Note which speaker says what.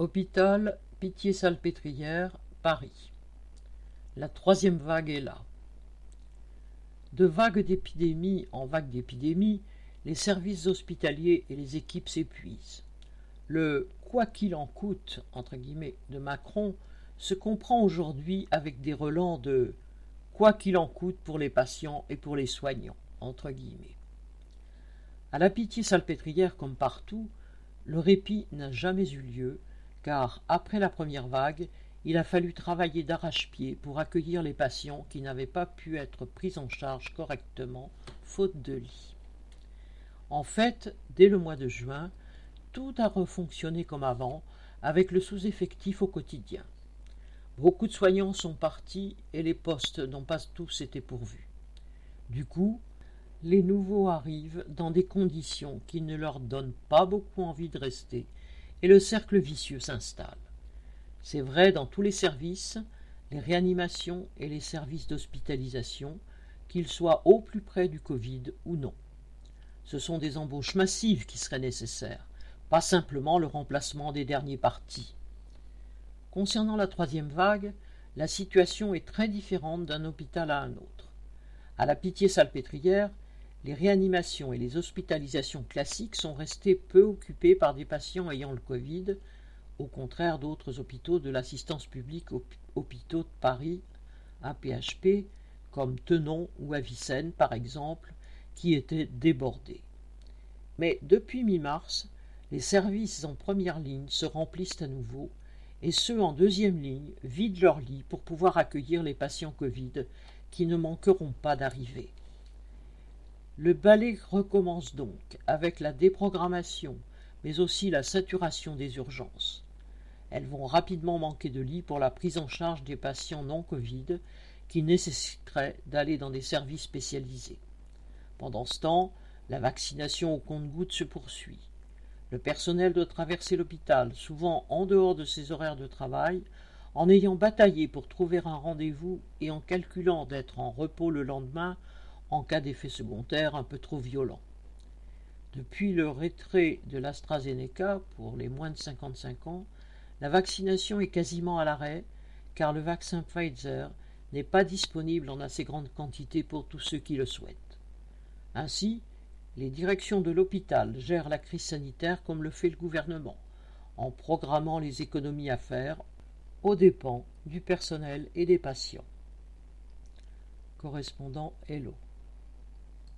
Speaker 1: Hôpital Pitié-Salpêtrière, Paris. La troisième vague est là. De vague d'épidémie en vague d'épidémie, les services hospitaliers et les équipes s'épuisent. Le quoi qu'il en coûte entre guillemets de Macron se comprend aujourd'hui avec des relents de quoi qu'il en coûte pour les patients et pour les soignants entre guillemets. À la pitié salpêtrière comme partout, le répit n'a jamais eu lieu, car après la première vague, il a fallu travailler d'arrache-pied pour accueillir les patients qui n'avaient pas pu être pris en charge correctement, faute de lit. En fait, dès le mois de juin, tout a refonctionné comme avant, avec le sous-effectif au quotidien. Beaucoup de soignants sont partis et les postes n'ont pas tous été pourvus. Du coup, les nouveaux arrivent dans des conditions qui ne leur donnent pas beaucoup envie de rester, et le cercle vicieux s'installe. C'est vrai dans tous les services, les réanimations et les services d'hospitalisation, qu'ils soient au plus près du Covid ou non. Ce sont des embauches massives qui seraient nécessaires, pas simplement le remplacement des derniers partis. Concernant la troisième vague, la situation est très différente d'un hôpital à un autre. À la Pitié-Salpêtrière, les réanimations et les hospitalisations classiques sont restées peu occupées par des patients ayant le Covid, au contraire d'autres hôpitaux de l'assistance publique hôpitaux de Paris, APHP, comme Tenon ou Avicenne par exemple, qui étaient débordés. Mais depuis mi-mars, les services en première ligne se remplissent à nouveau et ceux en deuxième ligne vident leurs lits pour pouvoir accueillir les patients Covid qui ne manqueront pas d'arriver. Le ballet recommence donc avec la déprogrammation, mais aussi la saturation des urgences. Elles vont rapidement manquer de lits pour la prise en charge des patients non Covid qui nécessiteraient d'aller dans des services spécialisés. Pendant ce temps, la vaccination au compte-gouttes se poursuit. Le personnel doit traverser l'hôpital, souvent en dehors de ses horaires de travail, en ayant bataillé pour trouver un rendez-vous et en calculant d'être en repos le lendemain en cas d'effet secondaire un peu trop violent. Depuis le retrait de l'AstraZeneca pour les moins de 55 ans, la vaccination est quasiment à l'arrêt car le vaccin Pfizer n'est pas disponible en assez grande quantité pour tous ceux qui le souhaitent. Ainsi, les directions de l'hôpital gèrent la crise sanitaire comme le fait le gouvernement, en programmant les économies à faire aux dépens du personnel et des patients. Correspondant Hello.